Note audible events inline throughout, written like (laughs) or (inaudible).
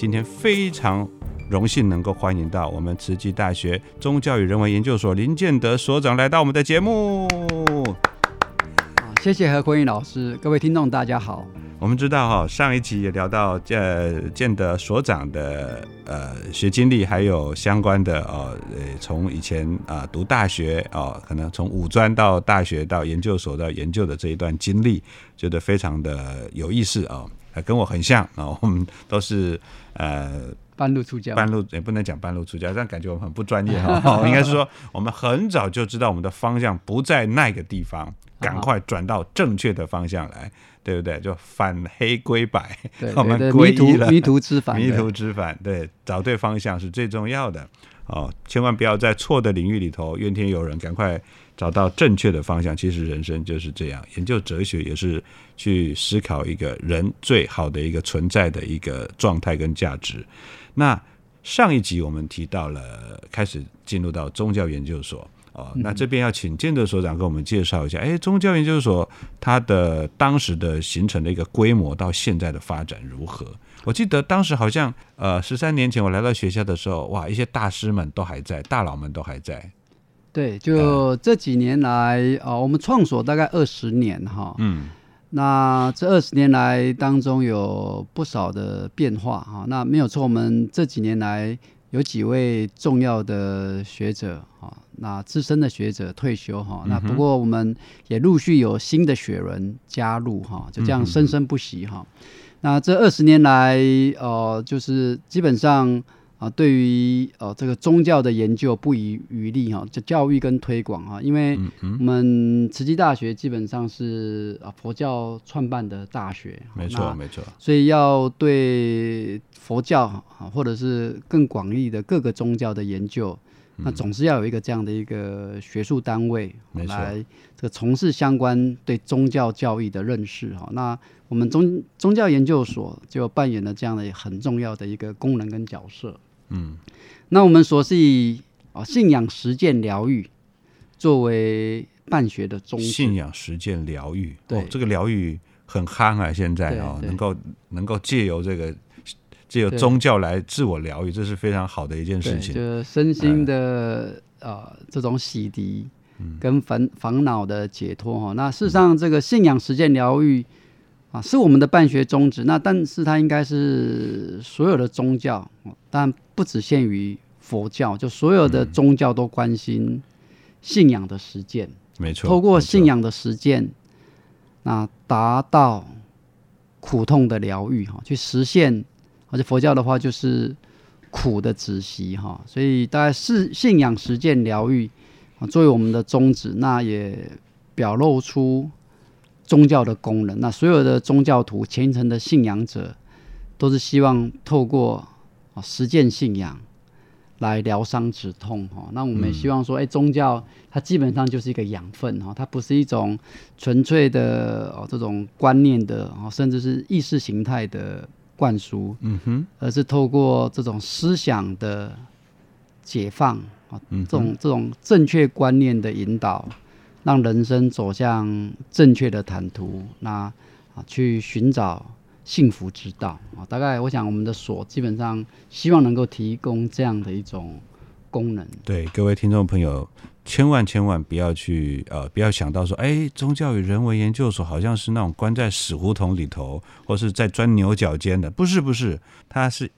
今天非常荣幸能够欢迎到我们慈济大学宗教与人文研究所林建德所长来到我们的节目。谢谢何坤义老师，各位听众大家好。我们知道哈，上一集也聊到呃建德所长的呃学经历，还有相关的哦呃从以前啊、读大学哦，可能从五专到大学到研究所到研究的这一段经历，觉得非常的有意思啊、呃跟我很像啊、(laughs) 我们都是呃半路出家，半路也不能讲半路出家，这样感觉我们很不专业哈。(laughs) 应该是说，我们很早就知道我们的方向不在那个地方，赶快转到正确的方向来，对不对？就反黑归白，对 (laughs) 我们对对，归迷途一了，迷途知返，迷途知返，对，找对方向是最重要的哦。千万不要在错的领域里头怨天尤人，赶快找到正确的方向。其实人生就是这样，研究哲学也是去思考一个人最好的一个存在的一个状态跟价值。那上一集我们提到了，开始进入到宗教研究所。哦，那这边要请建德所长给我们介绍一下，哎，宗教研究所它的当时的形成的一个规模到现在的发展如何？我记得当时好像呃十三年前我来到学校的时候，哇，一些大师们都还在，大佬们都还在，对，就这几年来啊、我们创所大概二十年哈，嗯那这二十年来当中有不少的变化哈。那没有错，我们这几年来有几位重要的学者哈，那资深的学者退休哈。那不过我们也陆续有新的学人加入哈，就这样生生不息哈。那这二十年来，呃，就是基本上啊，对于呃这个宗教的研究不遗余力哈，就教育跟推广哈，因为嗯我们慈济大学基本上是啊佛教创办的大学，没错那没错，所以要对佛教啊，或者是更广义的各个宗教的研究，那总是要有一个这样的一个学术单位来这个从事相关对宗教教育的认识哈。那我们宗宗教研究所就扮演了这样的很重要的一个功能跟角色。嗯。那我们所是以啊信仰实践疗愈作为办学的宗旨，信仰实践疗愈，对。哦，这个疗愈很夯啊，现在哦，对。对能够能够借由这个借由宗教来自我疗愈，这是非常好的一件，事情。就是身心的、呃这种洗涤跟烦烦恼的解脱哈。那事实上，这个信仰实践疗愈啊，是我们的办学宗旨。那但是它应该是所有的宗教，哦但不只限于佛教，就所有的宗教都关心信仰的实践。没错，透过信仰的实践，那达到苦痛的疗愈哈，去实现。而且佛教的话就是苦的止息哈，所以大概是信仰实践疗愈啊，作为我们的宗旨，那也表露出宗教的功能。那所有的宗教徒、虔诚的信仰者，都是希望透过啊实践信仰。来疗伤止痛哈，那我们也希望说，哎、宗教它基本上就是一个养分哈，它不是一种纯粹的哦这种观念的哦，甚至是意识形态的灌输，嗯哼，而是透过这种思想的解放啊，这种这种正确观念的引导，让人生走向正确的坦途，那啊去寻找幸福之道啊。大概我想我们的所基本上希望能够提供这样的一种功能。对各位听众朋友，千万千万不要去呃，不要想到说，哎，宗教与人文研究所好像是那种关在死胡同里头，或是在钻牛角尖的，不是不是，它是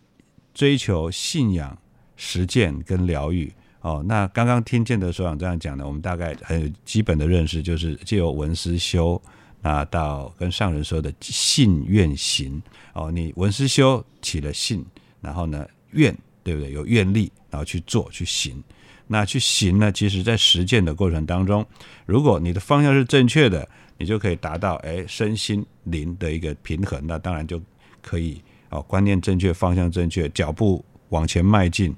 追求信仰、实践跟疗愈。哦，那刚刚听见的所长这样讲呢，我们大概很有基本的认识，就是借由文思修，那到跟上人说的信愿行。哦，你文思修起了信，然后呢愿，对不对？有愿力，然后去做去行。那去行呢，其实在实践的过程当中，如果你的方向是正确的，你就可以达到哎身心灵的一个平衡。那当然就可以哦，观念正确，方向正确，脚步往前迈进。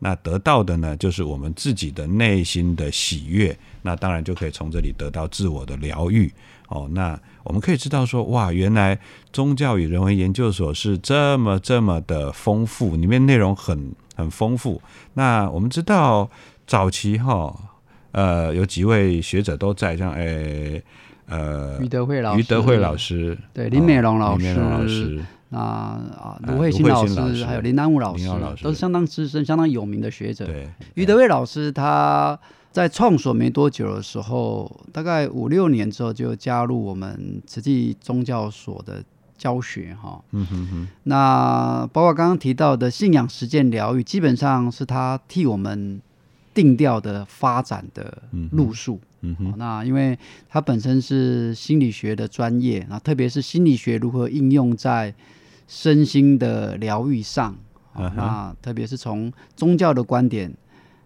那得到的呢，就是我们自己的内心的喜悦。那当然就可以从这里得到自我的疗愈。哦，那我们可以知道说，哇，原来宗教与人文研究所是这么这么的丰富，里面内容很很丰富。那我们知道早期哈，呃，有几位学者都在，像诶呃于德惠老师于德惠老师，对林美龙老哦林美龙老师师，那啊，呃卢慧欣老师，还有林丹武老师都是相当资深、相当有名的学者。对，于德惠老师他在创所没多久的时候，大概五六年之后就加入我们慈济宗教所的教学哈。嗯哼哼，那包括刚刚提到的信仰实践疗愈，基本上是他替我们定调的发展的路数。嗯哼，哦那因为他本身是心理学的专业，那特别是心理学如何应用在身心的疗愈上，哦嗯哼。那特别是从宗教的观点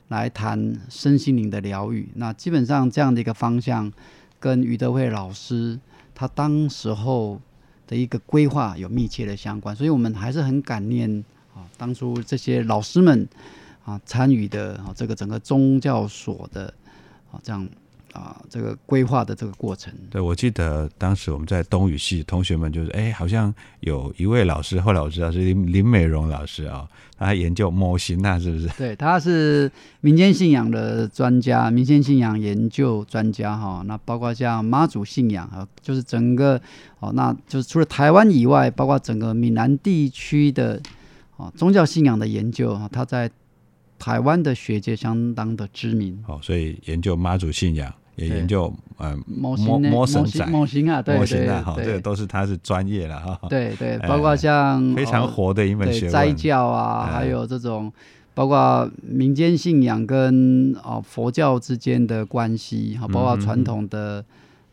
来谈身心灵的疗愈，那基本上这样的一个方向，跟于德惠老师他当时候的一个规划有密切的相关，所以我们还是很感念啊，当初这些老师们啊参与的啊这个整个宗教所的啊这样啊这个规划的这个过程。对，我记得当时我们在东语系，同学们就是，哎，好像有一位老师，后来我知道是林林美荣老师啊、他研究模型那是不是？对，他是民间信仰的专家，民间信仰研究专家哈。那包括像妈祖信仰啊，就是整个哦，那就是除了台湾以外，包括整个闽南地区的哦宗教信仰的研究啊，他在台湾的学界相当的知名。哦，所以研究妈祖信仰，也研究呃摸模型呢摸神仔模型、模型啊，对对模型啊，哈，对这个都是他是专业了哈，对对，哎包括像非常哦活的一门学问。斋教啊，哎还有这种包括民间信仰跟啊、佛教之间的关系，哈，包括嗯传统的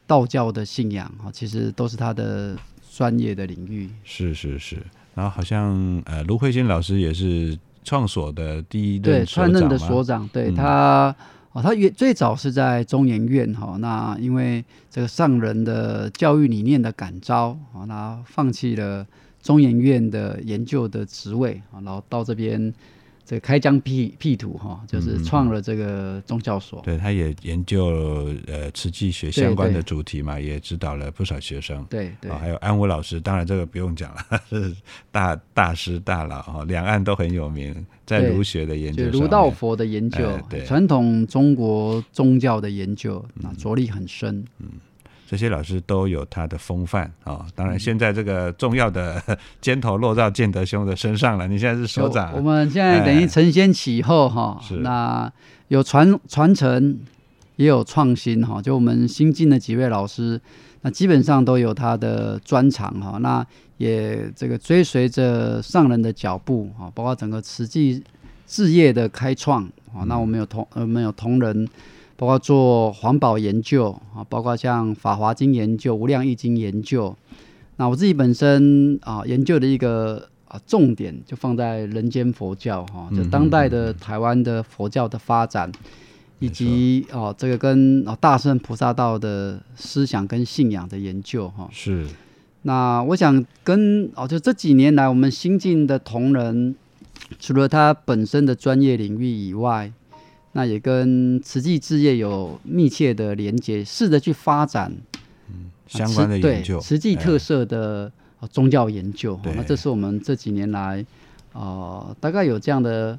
道教的信仰，哈，其实都是他的专业的领域。是是是，然后好像呃卢慧欣老师也是创所的第一任对，创任的所长，对、嗯他。哦，他原最早是在中研院哈，那因为这个上人的教育理念的感召，啊，那放弃了中研院的研究的职位啊，然后到这边这个开疆辟辟土哈，就是创了这个宗教所。对，他也研究呃慈济学相关的主题嘛，也指导了不少学生。对对。啊，还有安武老师，当然这个不用讲了，(laughs) 是大大师大佬哈，两岸都很有名，在儒学的研究儒道佛的研究传统中国宗教的研究，那着力很深。这些老师都有他的风范啊、当嗯然，现在这个重要的 (laughs) 肩头落到建德兄的身上了。你现在是首长，我们现在等于承先启后哈，是那有传传承，也有创新哈。就我们新进的几位老师，那基本上都有他的专长哈。那也这个追随着上人的脚步哈，包括整个慈济事业的开创啊。那我们有同呃我们有同仁。包括做环保研究啊，包括像《法华经》研究、《无量易经》研究。那我自己本身啊，研究的一个啊重点就放在人间佛教哈，就当代的台湾的佛教的发展，以及哦这个跟啊大圣菩萨道的思想跟信仰的研究哈。是那我想跟哦，就这几年来我们新进的同仁，除了他本身的专业领域以外，那也跟慈济置业有密切的连接，试着去发展相关的研究，慈济哎特色的呃宗教研究。那这是我们这几年来呃大概有这样的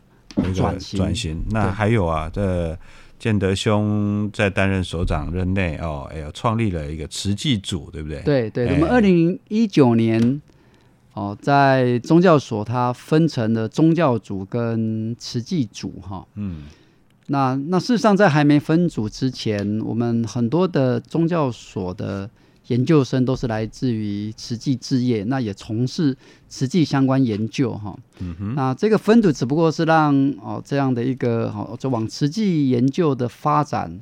转型转型。那对还有啊，这建德兄在担任所长任内哦，哎呀，创立了一个慈济组，对不对？对对，哎我们二零一九年哦，在宗教所它分成了宗教组跟慈济组哈。嗯那那事实上，在还没分组之前，我们很多的宗教所的研究生都是来自于慈济置业，那也从事慈济相关研究哈。嗯哼，那这个分组只不过是让哦这样的一个哦，就往慈济研究的发展，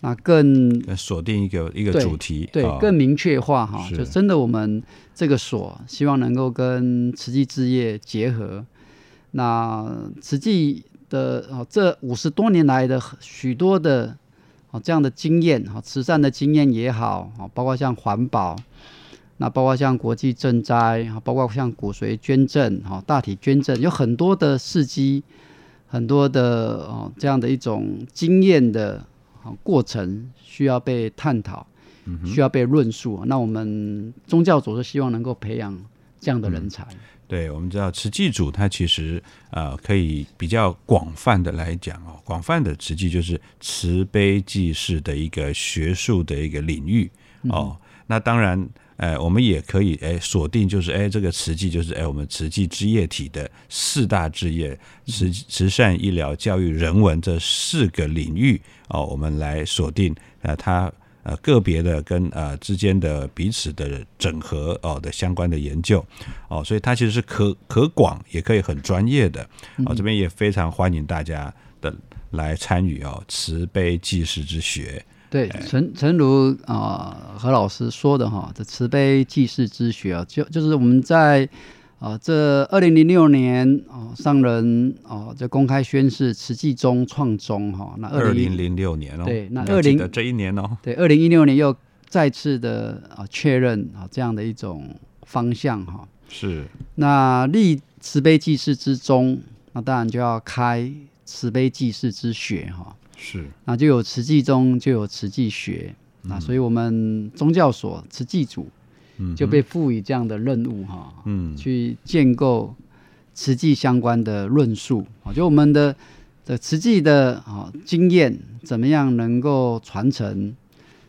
那更呃锁定一个一个主题，对哦更明确化哈，是就真的我们这个所希望能够跟慈济置业结合。那慈济的哦这五十多年来的许多的哦这样的经验哈，慈善的经验也好，哦包括像环保。那包括像国际赈灾，哈，包括像骨髓捐赠，哈，大体捐赠，有很多的事迹，很多的哦这样的一种经验的哦过程需要被探讨，需要被论述。那我们宗教组是希望能够培养这样的人才。对，我们知道慈济组它其实呃可以比较广泛的来讲哦，广泛的慈济就是慈悲济世的一个学术的一个领域哦。那当然，呃，我们也可以哎锁定就是哎这个慈济就是哎我们慈济之业体的四大志业，慈慈善、医疗、教育、人文这四个领域哦，我们来锁定呃它。呃，个别的跟呃之间的彼此的整合哦的相关的研究哦，所以它其实是可可广，也可以很专业的哦。这边也非常欢迎大家的来参与哦，慈悲济世之学。对，诚诚如啊、何老师说的哈，这慈悲济世之学啊，就就是我们在啊这二零零六年啊上人啊这公开宣誓慈济宗创宗哈，那二二零零零六年哦，对那你要记20得这一年哦，对二零一六年又再次的啊确认啊这样的一种方向哈，是。那立慈悲济世之宗，那当然就要开慈悲济世之学哈。是，那就有慈济宗，就有慈济学，那所以我们宗教所慈济组嗯就被赋予这样的任务哈，嗯。去建构慈济相关的论述。啊，就我们的的慈济的啊经验怎么样能够传承，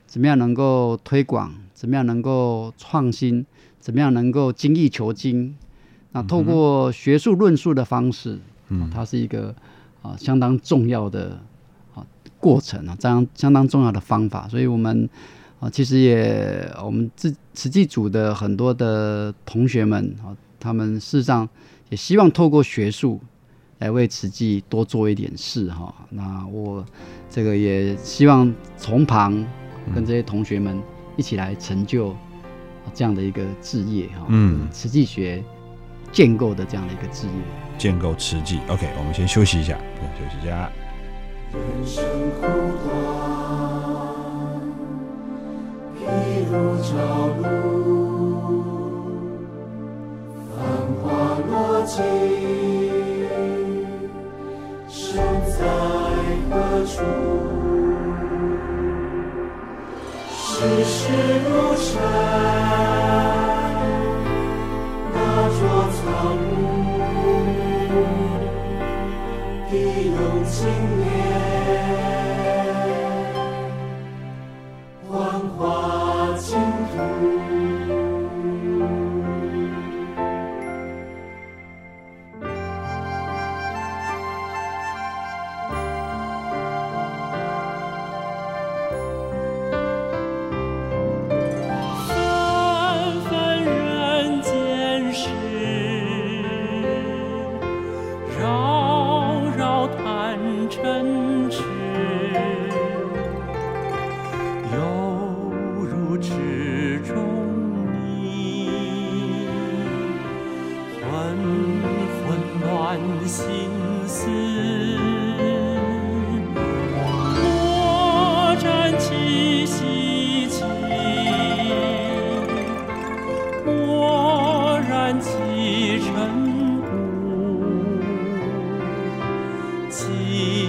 怎么样能够推广，怎么样能够创新，怎么样能够精益求精，那透过学术论述的方式，嗯。它是一个啊相当重要的啊过程啊，这样相当重要的方法，所以我们啊其实也我们自慈济组的很多的同学们啊，他们事实上也希望透过学术来为慈济多做一点事哈。那我这个也希望从旁跟这些同学们一起来成就啊这样的一个志业哈。嗯慈济学建构的这样的一个志业。建构慈济。OK，我们先休息一下，休息一下。人生苦短，朝露，繁华落尽，身在何处？世事如尘。情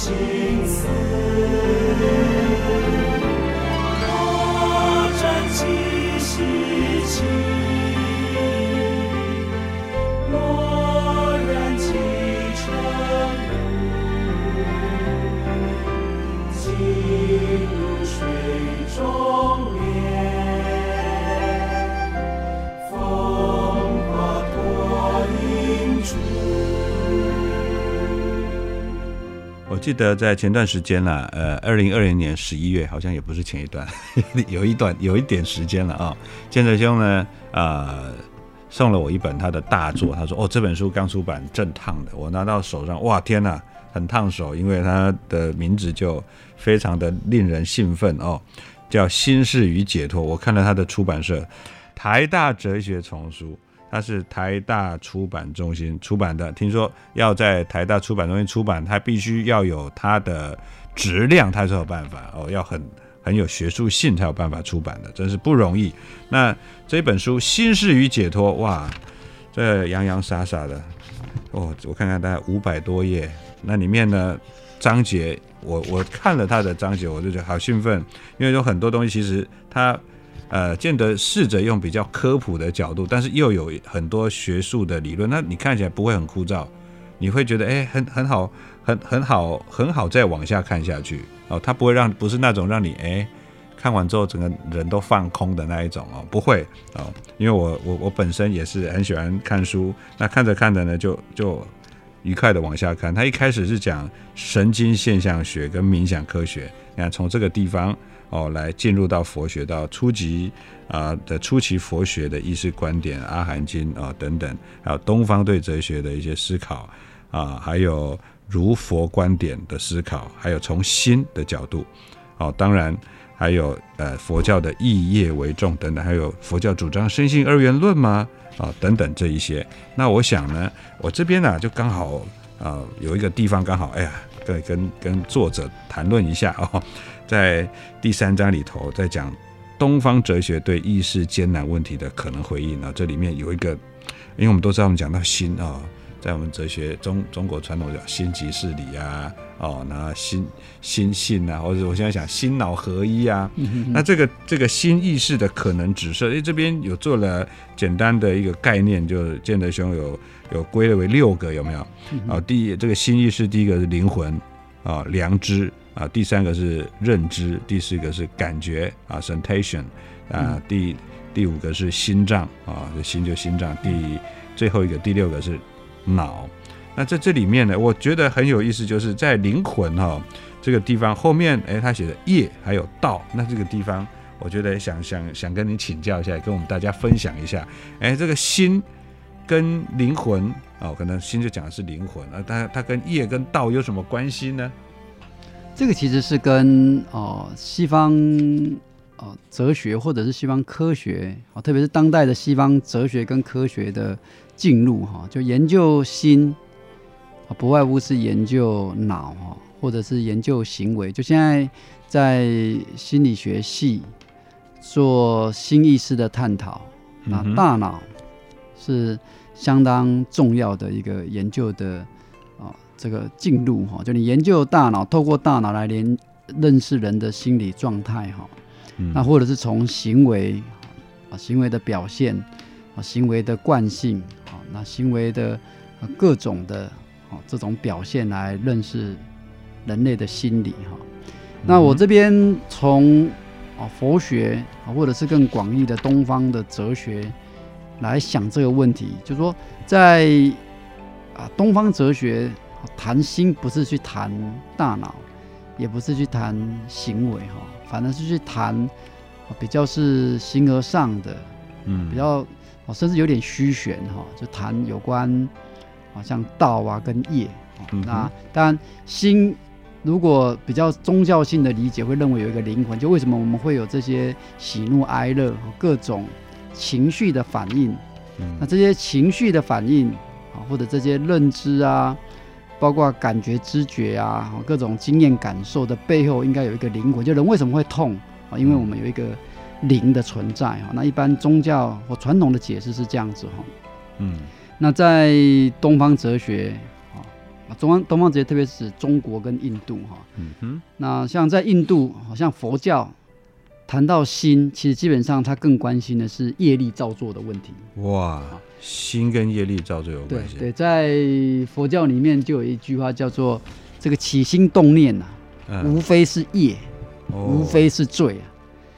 心思。记得在前段时间啦，呃，二零二零年十一月，好像也不是前一段，(laughs) 有一段有一点时间了啊。建哲兄呢，呃，送了我一本他的大作，他说：“哦，这本书刚出版，正烫的。”我拿到手上，哇，天哪，很烫手，因为他的名字就非常的令人兴奋哦，叫《心事与解脱》。我看了他的出版社，台大哲学丛书。它是台大出版中心出版的，听说要在台大出版中心出版，它必须要有它的质量，它才有办法哦，要很很有学术性才有办法出版的，真是不容易。那这本书《心事与解脱》，哇，这洋洋洒洒的，哦，我看看大概五百多页，那里面呢章节，我我看了它的章节，我就觉得好兴奋，因为有很多东西其实它。呃，见得试着用比较科普的角度，但是又有很多学术的理论，那你看起来不会很枯燥，你会觉得哎，很很好，很很好，很好再往下看下去哦。它不会让不是那种让你哎看完之后整个人都放空的那一种哦，不会哦，因为我我我本身也是很喜欢看书，那看着看着呢就就愉快的往下看。他一开始是讲神经现象学跟冥想科学，你看从这个地方。哦，来进入到佛学，到初级啊的初期佛学的意识观点，《阿含经》啊等等，还有东方对哲学的一些思考啊，还有如佛观点的思考，还有从心的角度，哦，当然还有呃佛教的义业为重等等，还有佛教主张生性二元论吗？啊等等这一些，那我想呢，我这边呢就刚好啊有一个地方刚好，哎呀，跟跟跟作者谈论一下哦。在第三章里头，在讲东方哲学对意识艰难问题的可能回应啊。这里面有一个，因为我们都知道，我们讲到心啊，在我们哲学中，中国传统叫心即是理啊，哦，那心心性啊，或者我现在想心脑合一啊，那这个这个新意识的可能指涉，诶，这边有做了简单的一个概念，就建德兄有有归类为六个，有没有？啊，第一这个新意识，第一个是灵魂啊，良知。啊，第三个是认知，第四个是感觉啊，sensation，啊，第第五个是心脏啊，这心就心脏，第最后一个第六个是脑。那在这里面呢，我觉得很有意思，就是在灵魂哈这个地方后面，哎，他写的业还有道，那这个地方，我觉得想想想跟你请教一下，跟我们大家分享一下，哎，这个心跟灵魂哦，可能心就讲的是灵魂啊，它它跟业跟道有什么关系呢？这个其实是跟哦西方哦哲学或者是西方科学啊，特别是当代的西方哲学跟科学的进入哈，就研究心啊，不外乎是研究脑哈，或者是研究行为。就现在在心理学系做新意识的探讨，那大脑是相当重要的一个研究的啊。这个进入哈，就你研究大脑，透过大脑来连认识人的心理状态哈，那或者是从行为啊，行为的表现啊，行为的惯性啊，那行为的各种的哦这种表现来认识人类的心理哈。那我这边从啊佛学啊，或者是更广义的东方的哲学来想这个问题，就是说在啊东方哲学。谈心不是去谈大脑，也不是去谈行为哈，反而是去谈比较是形而上的，嗯，比较甚至有点虚玄哈，就谈有关好像道啊跟业。那当然心如果比较宗教性的理解，会认为有一个灵魂，就为什么我们会有这些喜怒哀乐各种情绪的反应？那这些情绪的反应啊，或者这些认知啊，包括感觉、知觉啊，各种经验感受的背后，应该有一个灵魂。就人为什么会痛啊？因为我们有一个灵的存在啊。那一般宗教或传统的解释是这样子哈。嗯那在东方哲学啊，啊中方东方哲学特别是中国跟印度哈。嗯哼，那像在印度，好像佛教谈到心，其实基本上他更关心的是业力造作的问题。哇，心跟业力造作有对关系。对，在佛教里面就有一句话叫做“这个起心动念呐、嗯，无非是业，哦无非是罪啊。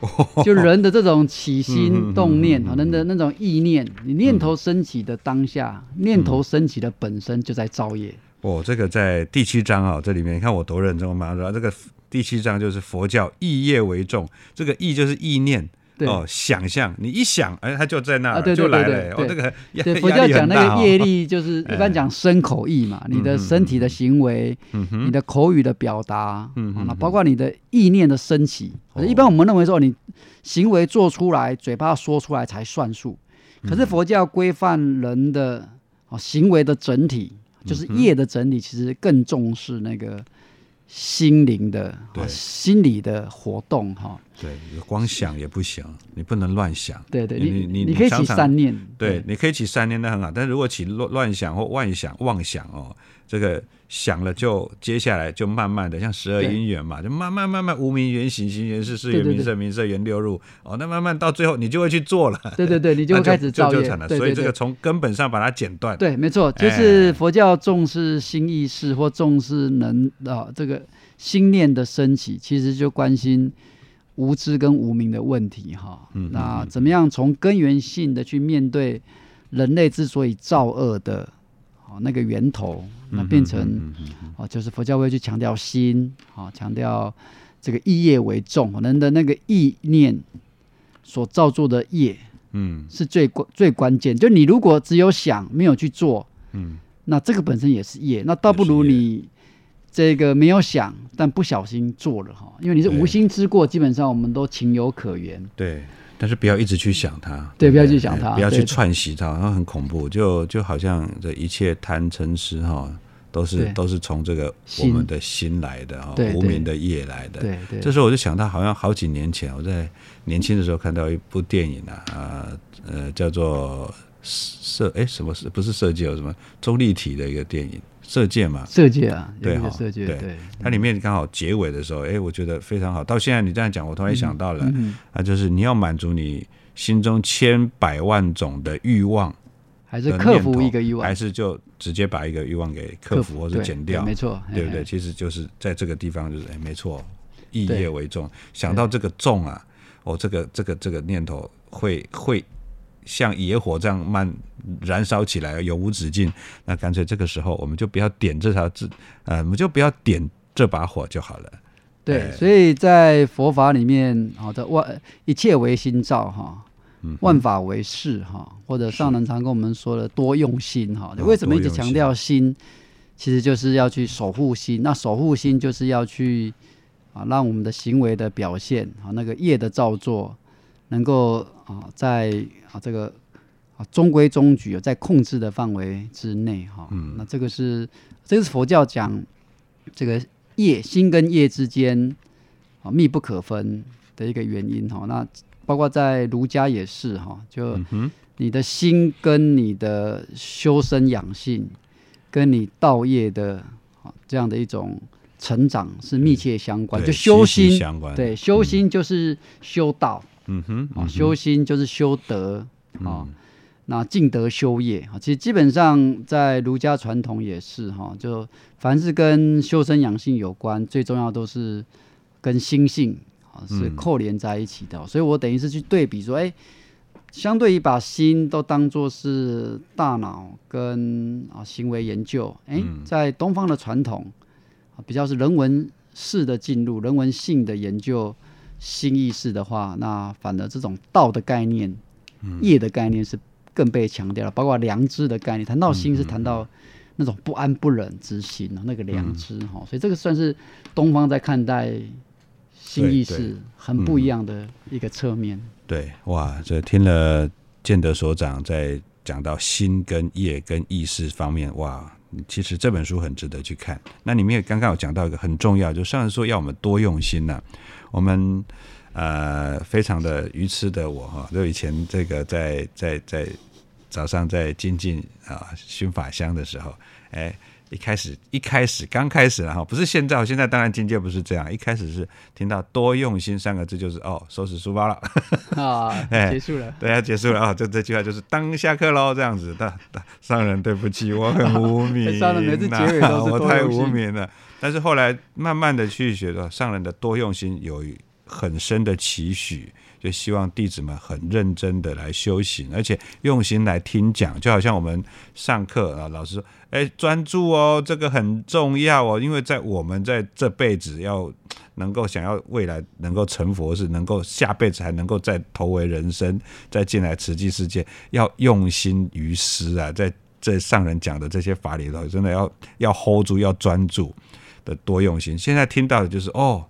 (laughs) 就人的这种起心动念啊，人的那种意念，你念头升起的当下，念头升起的本身就在造业。哦，这个在第七章啊，这里面你看我多认真，我马上说这个第七章就是佛教意业为重，这个意就是意念。对。哦，想象，你一想，哎，他就在那就来对了。对哦，这个对，佛教讲那个业力，就是一般讲身口意嘛，你的身体的行为，你的口语的表达，包括你的意念的升起。哦。一般我们认为说，你行为做出来，嘴巴说出来才算数。可嗯是佛教规范人的啊行为的整体，就是嗯业的整体，其实更重视那个心灵的、心理的活动哈。对，光想也不行，你不能乱想。对对，你你你你可以起善念，对，你可以起善念，那很好。但是如果起乱乱想或妄想、妄想哦，这个想了就接下来就慢慢的，像十二对因缘嘛，就慢慢慢慢无名缘行，行缘事，事缘名色，名色缘六入。哦，那慢慢到最后你就会去做了，(laughs) 对对对，你就会那开始造业了。所以这个从根本上把它剪断。对，没错，就是哎佛教重视心意识或重视能啊这个心念的升起，其实就关心无知跟无名的问题哈。嗯嗯那嗯怎么样从根源性的去面对人类之所以造恶的啊那个源头，那变成嗯嗯嗯啊就是佛教会去强调心啊，强调这个意业为重，人的那个意念所造作的业。嗯是最关最关键。就你如果只有想没有去做，嗯，那这个本身也是业，那倒不如你这个没有想，但不小心做了哈，因为你是无心之过，基本上我们都情有可原。对。但是不要一直去想它，对不要去想它哎不要去串习它，它很恐怖。就就好像这一切贪嗔痴哈，都是都是从这个我们的心来的哈，无名的业来的。对对，这时候我就想到，好像好几年前，我在年轻的时候看到一部电影啊，啊呃，叫做设哎什么是不是设计有什么中立体的一个电影，射箭嘛，色界啊，有对哈一个色界，对对，它里面刚好结尾的时候，哎，我觉得非常好。到现在你这样讲，我突然想到了，嗯，啊，就是你要满足你心中千百万种的欲望还是克服一个欲望还，是就直接把一个欲望给克服或者对减掉对，没错，对不对？其实就是在这个地方，就是哎，没错，意对业为重。想到这个重啊，哦，这个这个这个念头会会像野火这样慢燃烧起来，永无止境。那干脆这个时候，我们就不要点这条字，呃，我们就不要点这把火就好了。对，哎所以在佛法里面，好的万一切为心造哈，嗯，万法为事哈，或者上人常跟我们说的多用心哈。哦为什么一直强调心？其实就是要去守护心。那守护心就是要去啊，让我们的行为的表现啊，那个业的造作，能够啊，在啊这个啊中规中矩，在控制的范围之内哈。嗯那这个是这个是佛教讲这个业心跟业之间啊密不可分的一个原因哈。那包括在儒家也是哈，就你的心跟你的修身养性，跟你道业的啊这样的一种成长是密切相关。对就修心，相关，对，修心就是修道嗯哼，啊，修心就是修德啊。嗯那敬德修业。啊，其实基本上在儒家传统也是哈，就凡是跟修身养性有关，最重要都是跟心性啊是嗯。扣连在一起的。哦、所以我等于是去对比说，哎、相对于把心都当做是大脑跟啊行为研究，哎、嗯。在东方的传统啊比较是人文式的进入，人文性的研究心意识的话，那反而这种道的概念、业的概念是更被强调了，包括良知的概念。谈到心是谈到那种不安不忍之心哦，那个良知哈、所以这个算是东方在看待心意识很不一样的一个侧面。对，哇，这听了建德所长在讲到心跟业跟意识方面，哇，其实这本书很值得去看。那里面刚刚有讲到一个很重要，就上次说要我们多用心呐、我们呃非常的愚痴的我哈，就以前这个在在在早上在精进啊熏法香的时候，哎。一开始，一开始，刚开始然后不是现在，现在当然境界不是这样。一开始是听到“多用心”三个字，就是哦，收拾书包了，啊，(laughs) 哎结束了。对，要结束了啊！这这句话就是当下课喽，这样子的。的上人，对不起，我很无名、(laughs) 上人每次结尾都是 (laughs) 我太无名了。但是后来慢慢的去学到上人的多用心，有很深的期许，就希望弟子们很认真的来修行，而且用心来听讲，就好像我们上课啊，老师说，哎，专注哦，这个很重要哦，因为在我们在这辈子要能够想要未来能够成佛，是能够下辈子还能够再投为人生，再进来慈济世界，要用心于师啊，在这上人讲的这些法里头，真的要要 hold 住，要专注的多用心。现在听到的就是哦，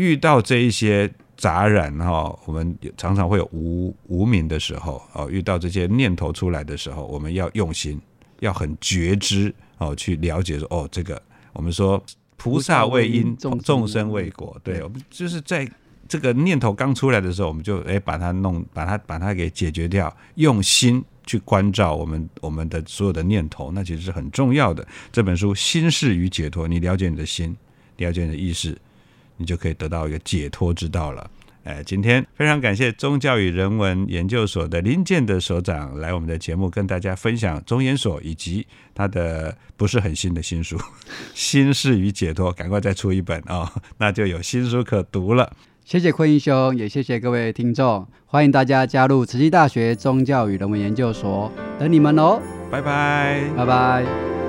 遇到这一些杂染哈、我们常常会有无无名的时候哦，遇到这些念头出来的时候，我们要用心，要很觉知哦，去了解说哦，这个我们说菩萨为因，众生众生为果，对，我们就是在这个念头刚出来的时候，我们就哎把它弄，把它把它给解决掉，用心去关照我们我们的所有的念头，那其实是很重要的。这本书《心事与解脱》，你了解你的心，了解你的意识，你就可以得到一个解脱之道了。哎，今天非常感谢宗教与人文研究所的林建德所长来我们的节目，跟大家分享中研所以及他的不是很新的新书《(laughs) 心事与解脱》，赶快再出一本啊、(laughs) 那就有新书可读了。谢谢坤英兄，也谢谢各位听众，欢迎大家加入慈济大学宗教与人文研究所，等你们哦，拜拜。拜拜。